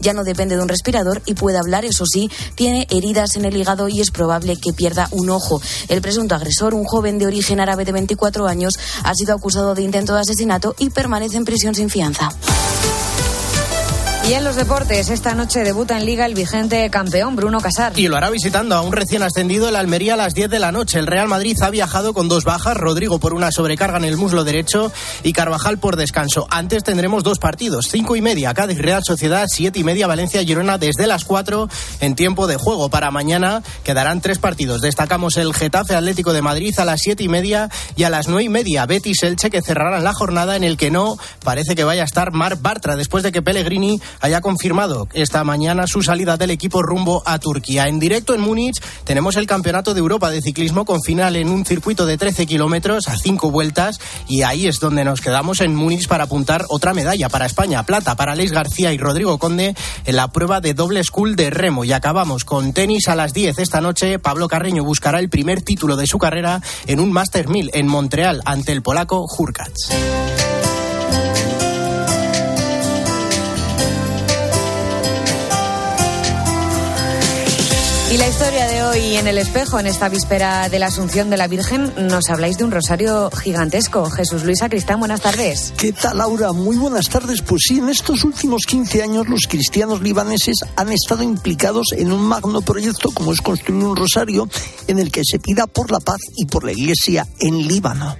ya no depende de un respirador y puede hablar, eso sí, tiene heridas en el hígado y es probable que pierda un ojo. El presunto agresor, un joven de origen árabe de 24 años, ha sido acusado de intento de asesinato y permanece en prisión sin fianza. Y en los deportes, esta noche debuta en Liga el vigente campeón Bruno Casar. Y lo hará visitando a un recién ascendido el Almería a las 10 de la noche. El Real Madrid ha viajado con dos bajas, Rodrigo por una sobrecarga en el muslo derecho y Carvajal por descanso. Antes tendremos dos partidos, cinco y media Cádiz Real Sociedad, siete y media Valencia Girona desde las 4 en tiempo de juego. Para mañana quedarán tres partidos. Destacamos el Getafe Atlético de Madrid a las siete y media y a las nueve y media Betis Elche que cerrarán la jornada en el que no parece que vaya a estar Mar Bartra después de que Pellegrini haya confirmado esta mañana su salida del equipo rumbo a Turquía. En directo en Múnich tenemos el Campeonato de Europa de Ciclismo con final en un circuito de 13 kilómetros a cinco vueltas y ahí es donde nos quedamos en Múnich para apuntar otra medalla para España, plata para Alex García y Rodrigo Conde en la prueba de doble school de remo. Y acabamos con tenis a las 10 esta noche. Pablo Carreño buscará el primer título de su carrera en un Master 1000 en Montreal ante el polaco Hurkacz. Y la historia de hoy en el espejo, en esta víspera de la Asunción de la Virgen, nos habláis de un rosario gigantesco. Jesús Luis Acristán, buenas tardes. ¿Qué tal, Laura? Muy buenas tardes. Pues sí, en estos últimos 15 años los cristianos libaneses han estado implicados en un magno proyecto como es construir un rosario en el que se pida por la paz y por la iglesia en Líbano.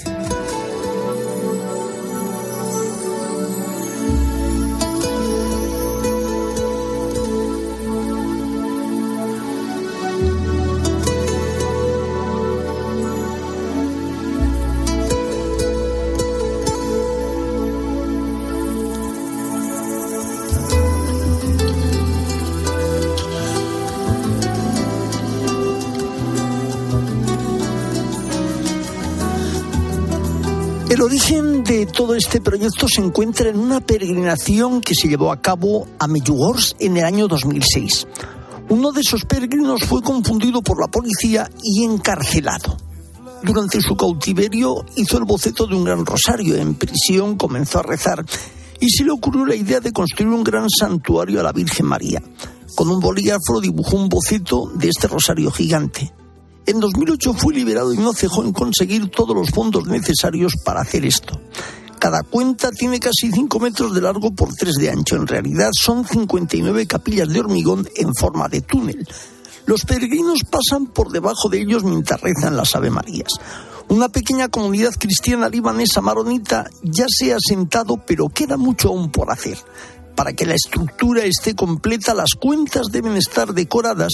Origen de todo este proyecto se encuentra en una peregrinación que se llevó a cabo a Medjugorje en el año 2006. Uno de esos peregrinos fue confundido por la policía y encarcelado. Durante su cautiverio hizo el boceto de un gran rosario. En prisión comenzó a rezar y se le ocurrió la idea de construir un gran santuario a la Virgen María. Con un bolígrafo dibujó un boceto de este rosario gigante. En 2008 fue liberado y no cejó en conseguir todos los fondos necesarios para hacer esto. Cada cuenta tiene casi 5 metros de largo por 3 de ancho. En realidad son 59 capillas de hormigón en forma de túnel. Los peregrinos pasan por debajo de ellos mientras rezan las Ave Marías. Una pequeña comunidad cristiana libanesa maronita ya se ha asentado, pero queda mucho aún por hacer. Para que la estructura esté completa, las cuentas deben estar decoradas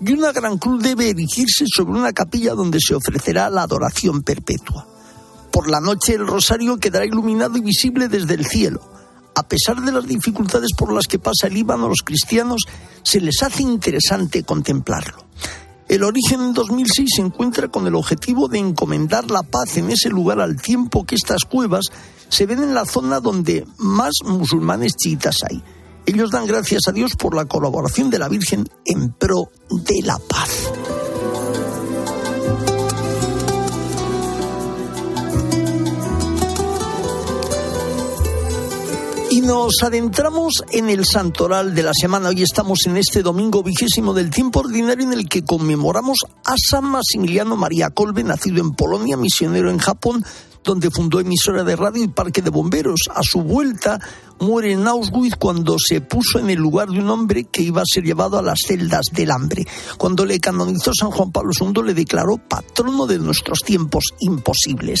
y una gran cruz debe erigirse sobre una capilla donde se ofrecerá la adoración perpetua. Por la noche el rosario quedará iluminado y visible desde el cielo. A pesar de las dificultades por las que pasa el Líbano a los cristianos, se les hace interesante contemplarlo. El origen en 2006 se encuentra con el objetivo de encomendar la paz en ese lugar al tiempo que estas cuevas se ven en la zona donde más musulmanes chiitas hay. Ellos dan gracias a Dios por la colaboración de la Virgen en pro de la paz. Y nos adentramos en el santoral de la semana. Hoy estamos en este domingo vigésimo del tiempo ordinario en el que conmemoramos a San Maximiliano María Kolbe, nacido en Polonia, misionero en Japón, donde fundó emisora de radio y parque de bomberos. A su vuelta muere en Auschwitz cuando se puso en el lugar de un hombre que iba a ser llevado a las celdas del hambre. Cuando le canonizó San Juan Pablo II le declaró patrono de nuestros tiempos imposibles.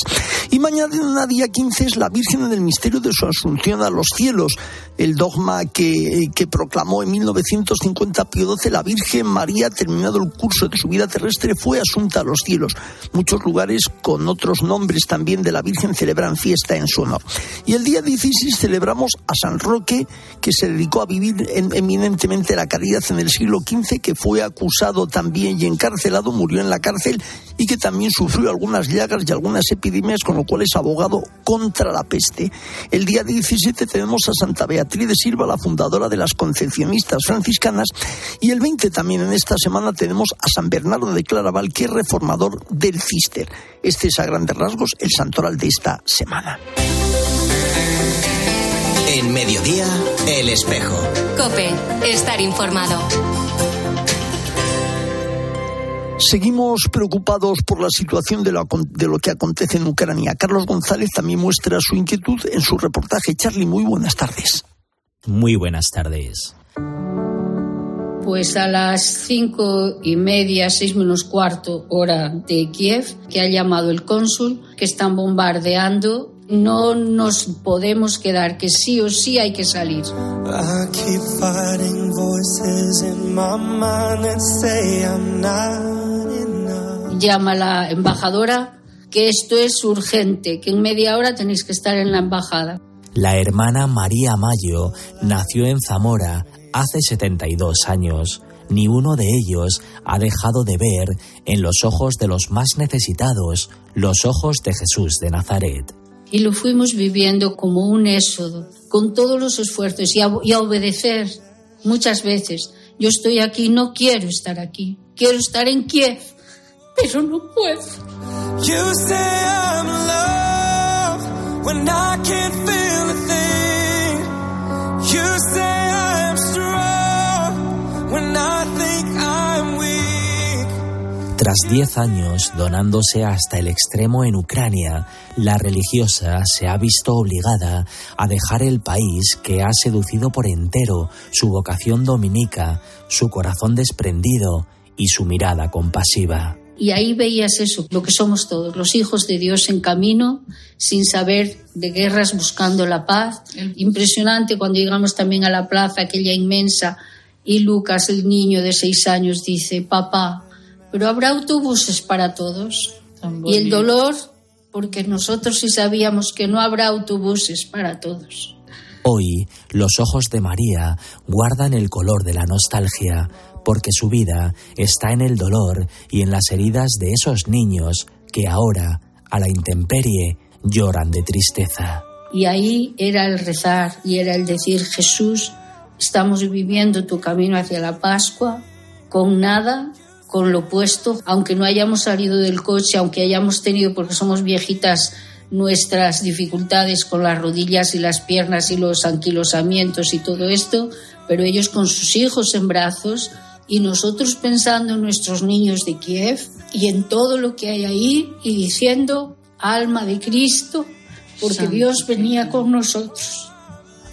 Y mañana día 15 es la Virgen en el misterio de su asunción a los cielos, el dogma que, que proclamó en 1950 Pío XII, la Virgen María, terminado el curso de su vida terrestre, fue asunta a los cielos. Muchos lugares con otros nombres también de la Virgen celebran fiesta en su honor. Y el día 16 celebramos a San Roque, que se dedicó a vivir eminentemente la caridad en el siglo XV, que fue acusado también y encarcelado, murió en la cárcel y que también sufrió algunas llagas y algunas epidemias, con lo cual es abogado contra la peste. El día 17 tenemos a Santa Beatriz de Silva, la fundadora de las Concepcionistas franciscanas, y el 20 también en esta semana tenemos a San Bernardo de Claraval, que es reformador del Cister. Este es a grandes rasgos el de esta semana. En mediodía, el espejo. Cope, estar informado. Seguimos preocupados por la situación de lo, de lo, que acontece en Ucrania. Carlos González también muestra su inquietud en su reportaje. Charlie, muy buenas tardes. Muy buenas tardes. Pues a las cinco y media, seis menos cuarto hora de Kiev, que ha llamado el cónsul, que están bombardeando no nos podemos quedar, que sí o sí hay que salir. Llama a la embajadora que esto es urgente, que en media hora tenéis que estar en la embajada. La hermana María Mayo nació en Zamora hace 72 años. Ni uno de ellos ha dejado de ver en los ojos de los más necesitados los ojos de Jesús de Nazaret y lo fuimos viviendo como un éxodo, con todos los esfuerzos y a, y a, obedecer muchas veces. Yo estoy aquí, no quiero estar aquí, quiero estar en Kiev, pero no puedo. You say I'm love when I can't feel Tras diez años donándose hasta el extremo en Ucrania, la religiosa se ha visto obligada a dejar el país que ha seducido por entero su vocación dominica, su corazón desprendido y su mirada compasiva. Y ahí veías eso, lo que somos todos, los hijos de Dios en camino, sin saber de guerras, buscando la paz. Impresionante cuando llegamos también a la plaza, aquella inmensa, y Lucas, el niño de seis años, dice, papá, pero habrá autobuses para todos. Y el dolor porque nosotros sí sabíamos que no habrá autobuses para todos. Hoy los ojos de María guardan el color de la nostalgia, porque su vida está en el dolor y en las heridas de esos niños que ahora, a la intemperie, lloran de tristeza. Y ahí era el rezar y era el decir, Jesús, estamos viviendo tu camino hacia la Pascua con nada, con lo puesto, aunque no hayamos salido del coche, aunque hayamos tenido, porque somos viejitas, nuestras dificultades con las rodillas y las piernas y los anquilosamientos y todo esto, pero ellos con sus hijos en brazos y nosotros pensando en nuestros niños de Kiev y en todo lo que hay ahí y diciendo, alma de Cristo, porque Dios venía con nosotros.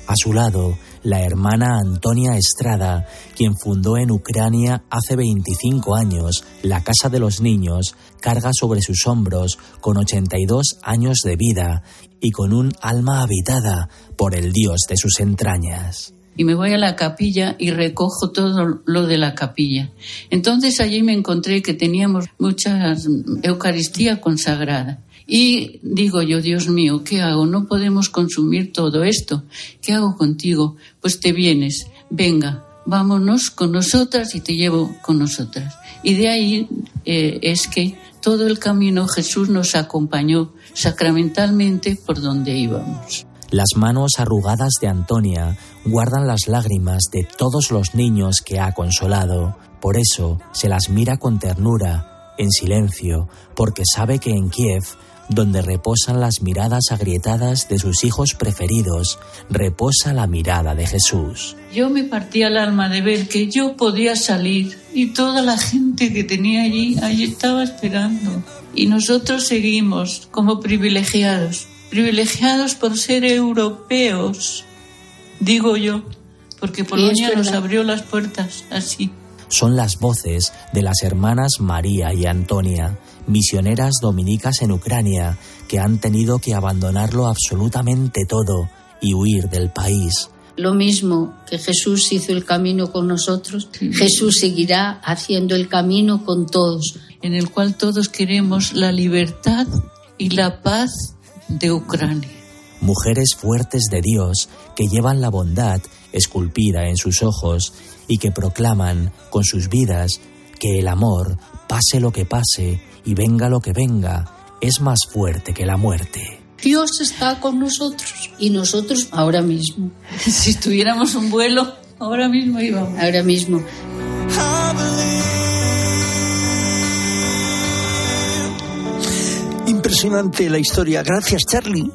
A su lado, la hermana Antonia Estrada, quien fundó en Ucrania hace 25 años la Casa de los Niños, carga sobre sus hombros con 82 años de vida y con un alma habitada por el Dios de sus entrañas y me voy a la capilla y recojo todo lo de la capilla. Entonces allí me encontré que teníamos mucha Eucaristía consagrada. Y digo yo, Dios mío, ¿qué hago? No podemos consumir todo esto. ¿Qué hago contigo? Pues te vienes, venga, vámonos con nosotras y te llevo con nosotras. Y de ahí eh, es que todo el camino Jesús nos acompañó sacramentalmente por donde íbamos. Las manos arrugadas de Antonia guardan las lágrimas de todos los niños que ha consolado. Por eso se las mira con ternura, en silencio, porque sabe que en Kiev donde reposan las miradas agrietadas de sus hijos preferidos, reposa la mirada de Jesús. Yo me partía el alma de ver que yo podía salir y toda la gente que tenía allí, allí estaba esperando. Y nosotros seguimos como privilegiados, privilegiados por ser europeos, digo yo, porque Polonia nos abrió las puertas así. Son las voces de las hermanas María y Antonia misioneras dominicas en Ucrania que han tenido que abandonarlo absolutamente todo y huir del país. Lo mismo que Jesús hizo el camino con nosotros, Jesús seguirá haciendo el camino con todos. En el cual todos queremos la libertad y la paz de Ucrania. Mujeres fuertes de Dios que llevan la bondad esculpida en sus ojos y que proclaman con sus vidas que el amor, pase lo que pase, y venga lo que venga, es más fuerte que la muerte. Dios está con nosotros y nosotros ahora mismo. Si tuviéramos un vuelo, ahora mismo íbamos. Ahora mismo. Impresionante la historia. Gracias, Charlie.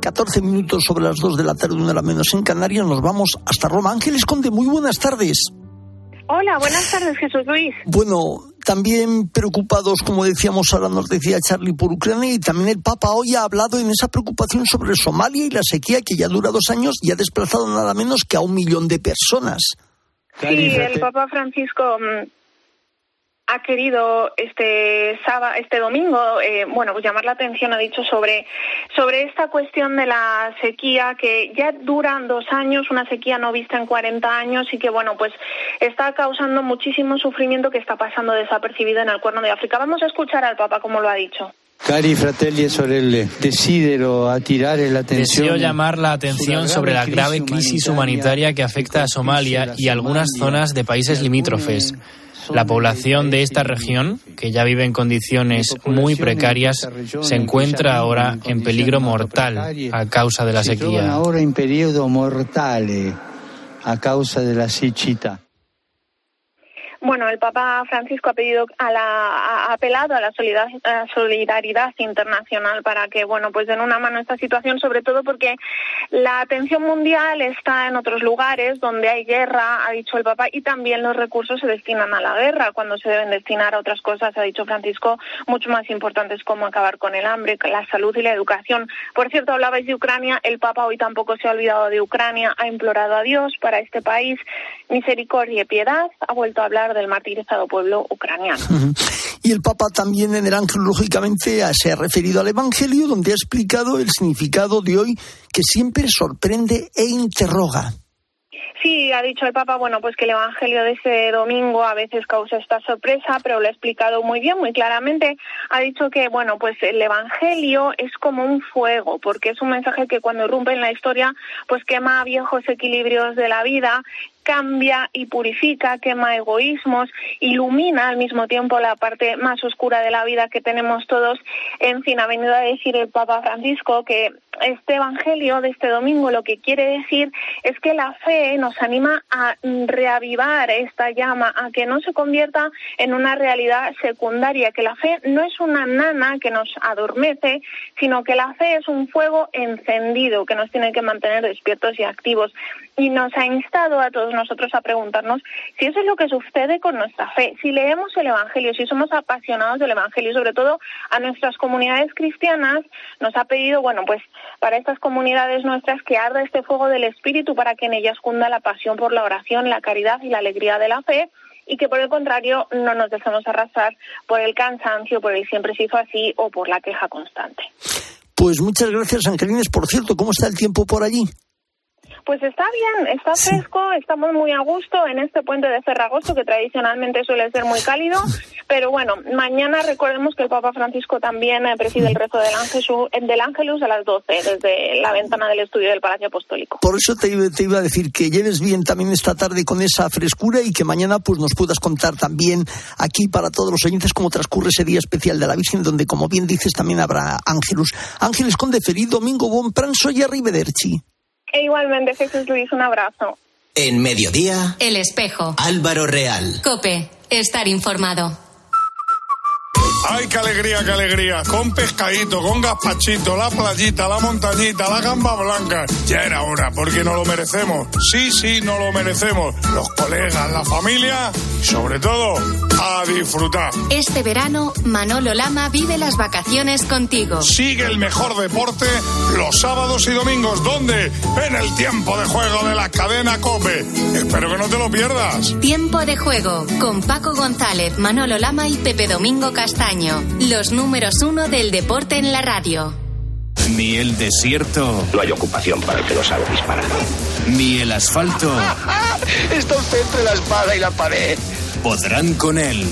14 minutos sobre las 2 de la tarde, una hora menos en Canarias. Nos vamos hasta Roma. Ángeles Conde, muy buenas tardes. Hola, buenas tardes, Jesús Luis. Bueno, también preocupados, como decíamos ahora, nos decía Charlie, por Ucrania y también el Papa hoy ha hablado en esa preocupación sobre Somalia y la sequía que ya dura dos años y ha desplazado nada menos que a un millón de personas. Sí, el Papa Francisco mm, ha querido este sábado, este domingo, eh, bueno, pues llamar la atención, ha dicho sobre sobre esta cuestión de la sequía que ya dura dos años, una sequía no vista en 40 años y que bueno, pues está causando muchísimo sufrimiento que está pasando desapercibido en el Cuerno de África. Vamos a escuchar al Papa como lo ha dicho. Cari fratelli e sorelle, desidero attirare l'attenzione. Deseo llamar la atención sobre la grave crisis humanitaria que afecta a Somalia y algunas zonas de países limítrofes. La población de esta región, que ya vive en condiciones muy precarias, se encuentra ahora en peligro mortal a causa de la sequía. Ahora en periodo mortale a causa de la. Bueno, el Papa Francisco ha pedido a la, ha apelado a la solidaridad internacional para que, bueno, pues den una mano a esta situación, sobre todo porque la atención mundial está en otros lugares donde hay guerra, ha dicho el Papa, y también los recursos se destinan a la guerra cuando se deben destinar a otras cosas, ha dicho Francisco, mucho más importantes como acabar con el hambre, la salud y la educación. Por cierto, hablabais de Ucrania, el Papa hoy tampoco se ha olvidado de Ucrania, ha implorado a Dios para este país misericordia y piedad, ha vuelto a hablar del martirizado pueblo ucraniano. Y el Papa también en el ángel, lógicamente, se ha referido al Evangelio, donde ha explicado el significado de hoy que siempre sorprende e interroga. Sí, ha dicho el Papa, bueno, pues que el Evangelio de ese domingo a veces causa esta sorpresa, pero lo ha explicado muy bien, muy claramente. Ha dicho que, bueno, pues el Evangelio es como un fuego, porque es un mensaje que cuando irrumpe en la historia, pues quema viejos equilibrios de la vida cambia y purifica, quema egoísmos, ilumina al mismo tiempo la parte más oscura de la vida que tenemos todos. En fin, ha venido a decir el Papa Francisco que este Evangelio de este domingo lo que quiere decir es que la fe nos anima a reavivar esta llama, a que no se convierta en una realidad secundaria, que la fe no es una nana que nos adormece, sino que la fe es un fuego encendido que nos tiene que mantener despiertos y activos. Y nos ha instado a todos nosotros a preguntarnos si eso es lo que sucede con nuestra fe, si leemos el Evangelio, si somos apasionados del Evangelio, sobre todo a nuestras comunidades cristianas, nos ha pedido, bueno, pues para estas comunidades nuestras que arda este fuego del Espíritu para que en ellas cunda la pasión por la oración, la caridad y la alegría de la fe y que por el contrario no nos dejemos arrasar por el cansancio, por el siempre se hizo así o por la queja constante. Pues muchas gracias, Angelines. Por cierto, ¿cómo está el tiempo por allí? Pues está bien, está fresco, estamos muy a gusto en este puente de Ferragosto, que tradicionalmente suele ser muy cálido, pero bueno, mañana recordemos que el Papa Francisco también eh, preside el rezo del, Ángel, del Ángelus a las 12, desde la ventana del estudio del Palacio Apostólico. Por eso te, te, iba a decir que lleves bien también esta tarde con esa frescura y que mañana pues nos puedas contar también aquí para todos los oyentes cómo transcurre ese día especial de la Virgen, donde como bien dices también habrá Ángelus. Ángeles Conde Feliz Domingo Bon Pranzo y Arrivederci. E igualmente, Jesús Luis, un abrazo. En mediodía. El espejo. Álvaro Real. Cope. Estar informado. ¡Ay, qué alegría, qué alegría! Con pescadito, con gazpachito, la playita, la montañita, la gamba blanca. Ya era hora, porque no lo merecemos. Sí, sí, no lo merecemos. Los colegas, la familia y sobre todo, a disfrutar. Este verano, Manolo Lama vive las vacaciones contigo. Sigue el mejor deporte los sábados y domingos. ¿Dónde? En el tiempo de juego de la cadena Cope. Espero que no te lo pierdas. Tiempo de juego con Paco González, Manolo Lama y Pepe Domingo Castaño los números uno del deporte en la radio. Ni el desierto. No hay ocupación para el que no sabe disparar. Ni el asfalto. Está usted entre la espada y la pared. Podrán con él.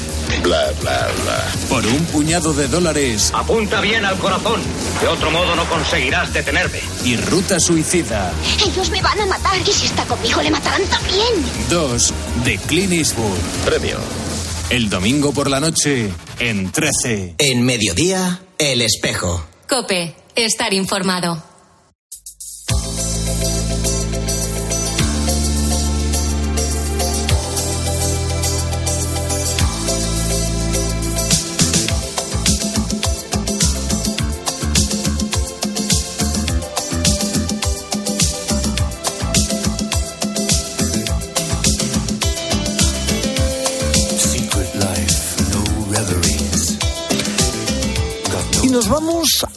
Bla, bla, bla. Por un puñado de dólares. Apunta bien al corazón. De otro modo no conseguirás detenerme. Y ruta suicida. Ellos me van a matar. Y si está conmigo, le matarán también. Dos de Clint Eastwood. Premio. El domingo por la noche, en 13. En mediodía, El Espejo. Cope, estar informado.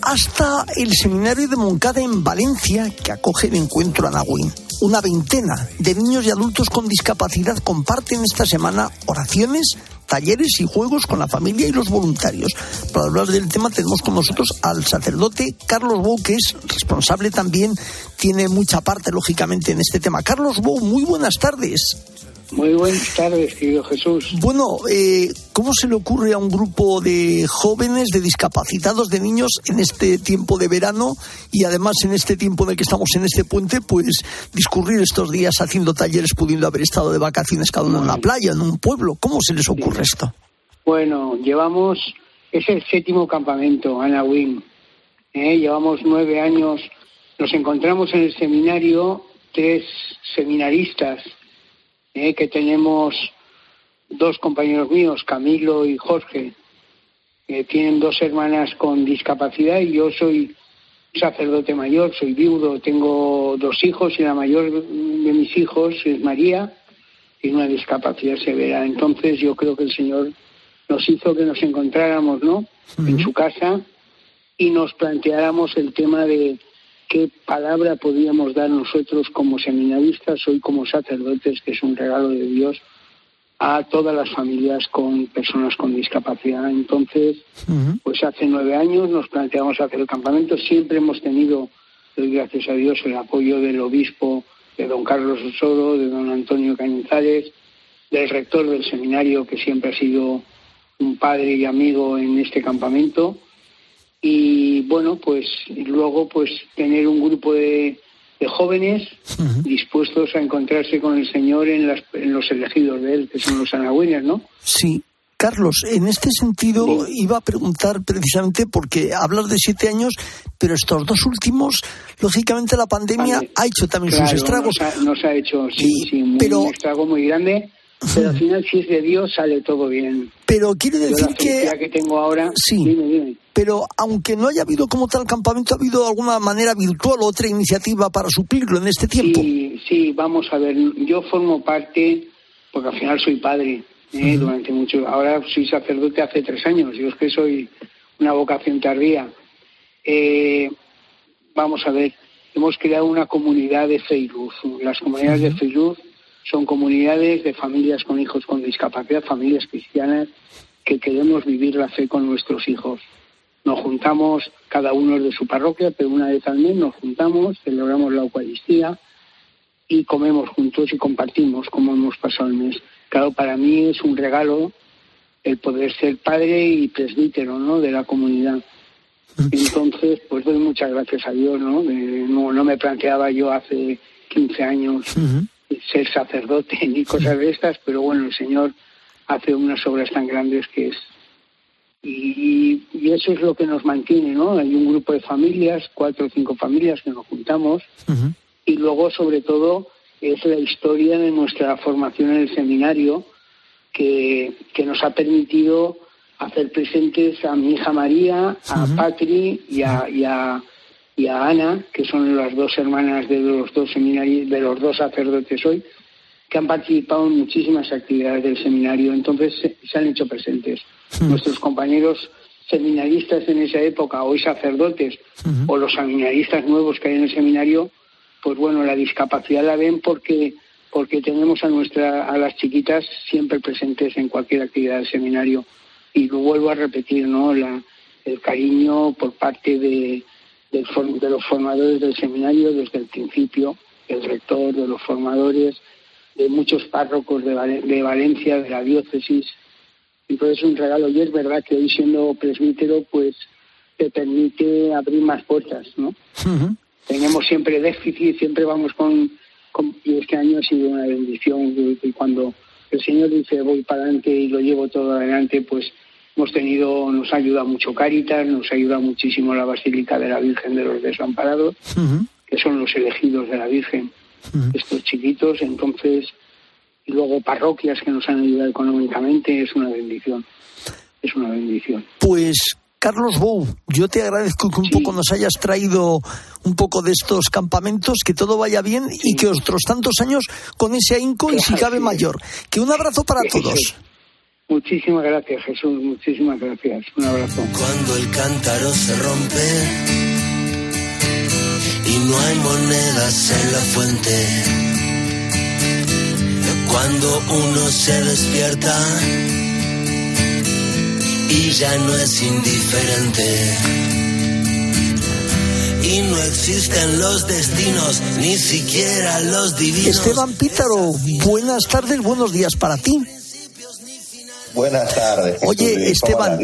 Hasta el seminario de Moncada en Valencia, que acoge el encuentro Anagüín. Una veintena de niños y adultos con discapacidad comparten esta semana oraciones, talleres y juegos con la familia y los voluntarios. Para hablar del tema tenemos con nosotros al sacerdote Carlos Bou, que es responsable también, tiene mucha parte lógicamente en este tema. Carlos Bou, muy buenas tardes. Muy buenas tardes, querido Jesús. Bueno, eh, ¿cómo se le ocurre a un grupo de jóvenes, de discapacitados, de niños en este tiempo de verano y además en este tiempo en el que estamos en este puente, pues discurrir estos días haciendo talleres, pudiendo haber estado de vacaciones cada uno en la playa, en un pueblo? ¿Cómo se les ocurre esto? Bueno, llevamos, es el séptimo campamento, Ana Wing. ¿eh? Llevamos nueve años, nos encontramos en el seminario, tres seminaristas eh, que tenemos dos compañeros míos, Camilo y Jorge, que tienen dos hermanas con discapacidad y yo soy sacerdote mayor, soy viudo, tengo dos hijos y la mayor de mis hijos es María, tiene una discapacidad severa. Entonces yo creo que el Señor nos hizo que nos encontráramos, ¿no? En su casa y nos planteáramos el tema de qué palabra podíamos dar nosotros como seminaristas, hoy como sacerdotes, que es un regalo de Dios a todas las familias con personas con discapacidad. Entonces, pues hace nueve años nos planteamos hacer el campamento. Siempre hemos tenido, gracias a Dios, el apoyo del obispo, de don Carlos Osoro, de don Antonio Cañizales, del rector del seminario, que siempre ha sido un padre y amigo en este campamento y bueno pues luego pues tener un grupo de, jóvenes dispuestos a encontrarse con el Señor en, los elegidos de él que son los anagüeñas ¿no? Sí. Carlos, en este sentido iba a preguntar precisamente porque hablas de siete años, pero estos dos últimos, lógicamente la pandemia ha hecho también sus estragos. Nos ha, hecho, sí, sí, un estrago muy grande pero al final si es de Dios sale todo bien. Pero quiere decir que... que tengo ahora... Sí, pero aunque no haya habido como tal campamento, ¿ha habido alguna manera virtual o otra iniciativa para suplirlo en este tiempo? Sí, sí, vamos a ver, yo formo parte, porque al final soy padre, ¿eh? durante mucho... Ahora soy sacerdote hace tres años, yo es que soy una vocación tardía. Eh, vamos a ver, hemos creado una comunidad de Facebook. Las comunidades de Facebook son comunidades de familias con hijos con discapacidad, familias cristianas que queremos vivir la fe con nuestros hijos. Nos juntamos, cada uno de su parroquia, pero una vez al mes nos juntamos, celebramos la Eucaristía y comemos juntos y compartimos como hemos pasado el mes. Claro, para mí es un regalo el poder ser padre y presbítero ¿no? de la comunidad. Entonces, pues doy muchas gracias a Dios, ¿no? no, me planteaba yo hace 15 años ser sacerdote ni cosas de estas, pero bueno, el Señor hace unas obras tan grandes que es. Y, eso es lo que nos mantiene, ¿no? Hay un grupo de familias, cuatro o cinco familias que nos juntamos, y luego, sobre todo, es la historia de nuestra formación en el seminario que, que nos ha permitido hacer presentes a mi hija María, a Patri y a, y a y a Ana, que son las dos hermanas de los dos seminarios, de los dos sacerdotes hoy, que han participado en muchísimas actividades del seminario, entonces se, han hecho presentes. Nuestros compañeros seminaristas en esa época, hoy sacerdotes, o los seminaristas nuevos que hay en el seminario, pues bueno, la discapacidad la ven porque porque tenemos a nuestra a las chiquitas siempre presentes en cualquier actividad del seminario y lo vuelvo a repetir, ¿no? La, el cariño por parte de, de los formadores del seminario desde el principio, el rector, de los formadores, de muchos párrocos de, Valencia, de la diócesis. Entonces es un regalo y es verdad que hoy siendo presbítero pues te permite abrir más puertas, ¿no? Tenemos siempre déficit, siempre vamos con, Y este año ha sido una bendición y cuando el Señor dice voy para adelante y lo llevo todo adelante, pues Hemos tenido, nos ayuda mucho Caritas, nos ayuda muchísimo la Basílica de la Virgen de los Desamparados, que son los elegidos de la Virgen, estos chiquitos. Entonces, y luego parroquias que nos han ayudado económicamente, es una bendición. Es una bendición. Pues Carlos Bou, yo te agradezco que un poco nos hayas traído un poco de estos campamentos, que todo vaya bien y que otros tantos años con ese ahínco y si cabe mayor. Que un abrazo para todos. Muchísimas gracias, Jesús. Muchísimas gracias. Un abrazo. Cuando el cántaro se rompe y no hay monedas en la fuente. Cuando uno se despierta y ya no es indiferente. Y no existen los destinos, ni siquiera los divinos. Esteban Pítaro, buenas tardes, buenos días para ti. Buenas tardes. Oye, Esteban,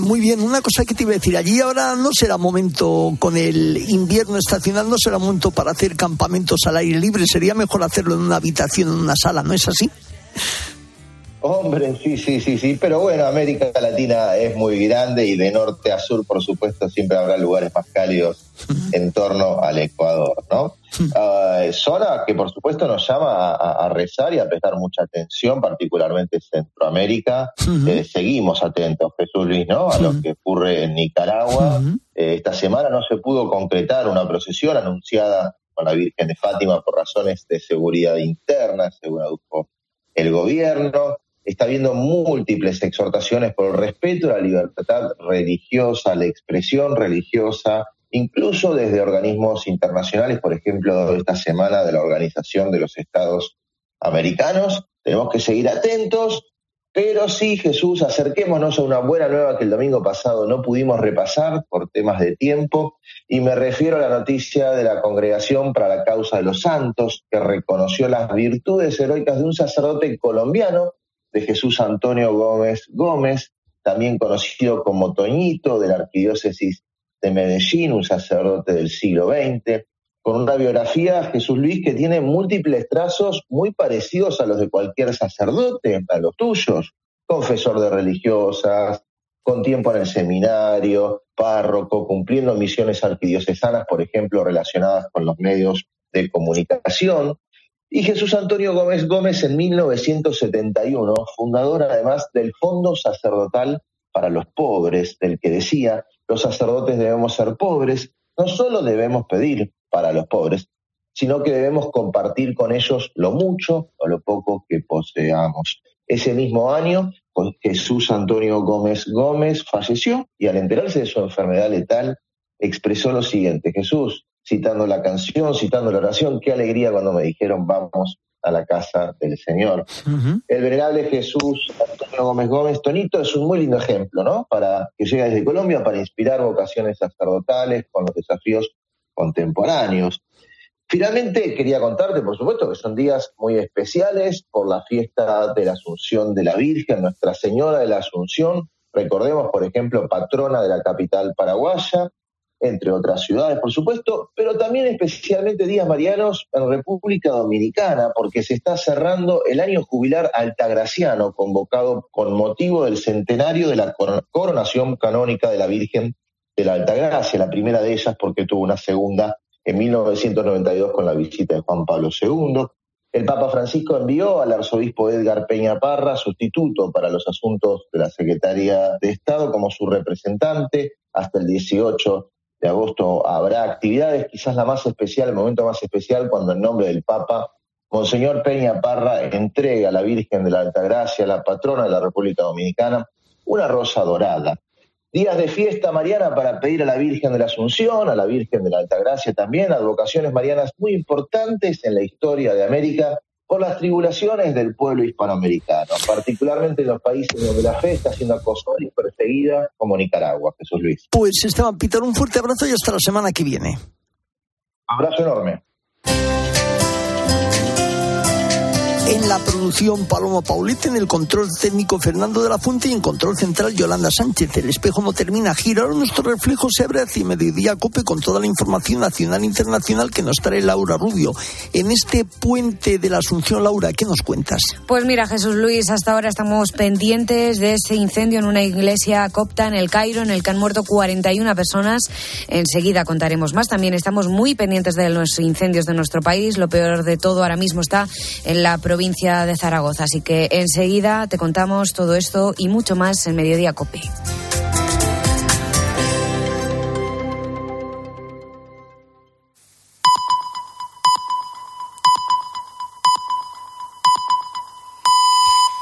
muy bien, una cosa que te iba a decir, allí ahora no será momento, con el invierno estacional, no será momento para hacer campamentos al aire libre, sería mejor hacerlo en una habitación, en una sala, ¿no es así? Hombre, sí, sí, sí, sí, pero bueno, América Latina es muy grande y de norte a sur, por supuesto, siempre habrá lugares más cálidos en torno al Ecuador, ¿no? Uh, zona que por supuesto nos llama a, rezar y a prestar mucha atención, particularmente Centroamérica. Eh, seguimos atentos, Jesús Luis, ¿no? A lo que ocurre en Nicaragua. Eh, esta semana no se pudo concretar una procesión anunciada con la Virgen de Fátima por razones de seguridad interna, según adujo el gobierno está habiendo múltiples exhortaciones por el respeto a la libertad religiosa, la expresión religiosa, incluso desde organismos internacionales, por ejemplo, esta semana de la Organización de los Estados Americanos. Tenemos que seguir atentos, pero sí, Jesús, acerquémonos a una buena nueva que el domingo pasado no pudimos repasar por temas de tiempo, y me refiero a la noticia de la Congregación para la Causa de los Santos, que reconoció las virtudes heroicas de un sacerdote colombiano de Jesús Antonio Gómez Gómez, también conocido como Toñito, de la Arquidiócesis de Medellín, un sacerdote del siglo XX, con una biografía, Jesús Luis, que tiene múltiples trazos muy parecidos a los de cualquier sacerdote, a los tuyos, confesor de religiosas, con tiempo en el seminario, párroco, cumpliendo misiones arquidiocesanas, por ejemplo, relacionadas con los medios de comunicación, y Jesús Antonio Gómez Gómez en 1971, fundador además del Fondo Sacerdotal para los Pobres, del que decía, los sacerdotes debemos ser pobres, no solo debemos pedir para los pobres, sino que debemos compartir con ellos lo mucho o lo poco que poseamos. Ese mismo año, Jesús Antonio Gómez Gómez falleció y al enterarse de su enfermedad letal, expresó lo siguiente, Jesús, citando la canción, citando la oración, qué alegría cuando me dijeron vamos a la casa del Señor. El venerable Jesús Antonio Gómez Gómez, Tonito, es un muy lindo ejemplo, ¿no? Para que llega desde Colombia para inspirar vocaciones sacerdotales con los desafíos contemporáneos. Finalmente, quería contarte, por supuesto, que son días muy especiales por la fiesta de la Asunción de la Virgen, Nuestra Señora de la Asunción. Recordemos, por ejemplo, patrona de la capital paraguaya, entre otras ciudades, por supuesto, pero también especialmente días marianos en República Dominicana, porque se está cerrando el año jubilar altagraciano, convocado con motivo del centenario de la coronación canónica de la Virgen de la Altagracia, la primera de ellas porque tuvo una segunda en 1992 con la visita de Juan Pablo II. El Papa Francisco envió al arzobispo Edgar Peña Parra, sustituto para los asuntos de la Secretaría de Estado, como su representante hasta el 18 de agosto habrá actividades, quizás la más especial, el momento más especial, cuando en nombre del Papa, Monseñor Peña Parra entrega a la Virgen de la Altagracia, la patrona de la República Dominicana, una rosa dorada. Días de fiesta mariana para pedir a la Virgen de la Asunción, a la Virgen de la Altagracia también, advocaciones marianas muy importantes en la historia de América por las tribulaciones del pueblo hispanoamericano, particularmente en los países donde la fe está siendo acosada y perseguida, como Nicaragua, Jesús Luis. Pues Esteban Peter, un fuerte abrazo y hasta la semana que viene. Abrazo enorme. En la producción Paloma Paulete, en el control técnico Fernando de la Fuente y en control central Yolanda Sánchez. El espejo no termina, gira nuestro reflejo se abre hacia mediodía cope con toda la información nacional e internacional que nos trae Laura Rubio. En este puente de la Asunción, Laura, ¿qué nos cuentas? Pues mira, Jesús Luis, hasta ahora estamos pendientes de ese incendio en una iglesia copta en el Cairo, en el que han muerto 41 personas. Enseguida contaremos más. También estamos muy pendientes de los incendios de nuestro país. Lo peor de todo ahora mismo está en la provincia provincia de Zaragoza. Así que enseguida te contamos todo esto y mucho más en Mediodía Cope.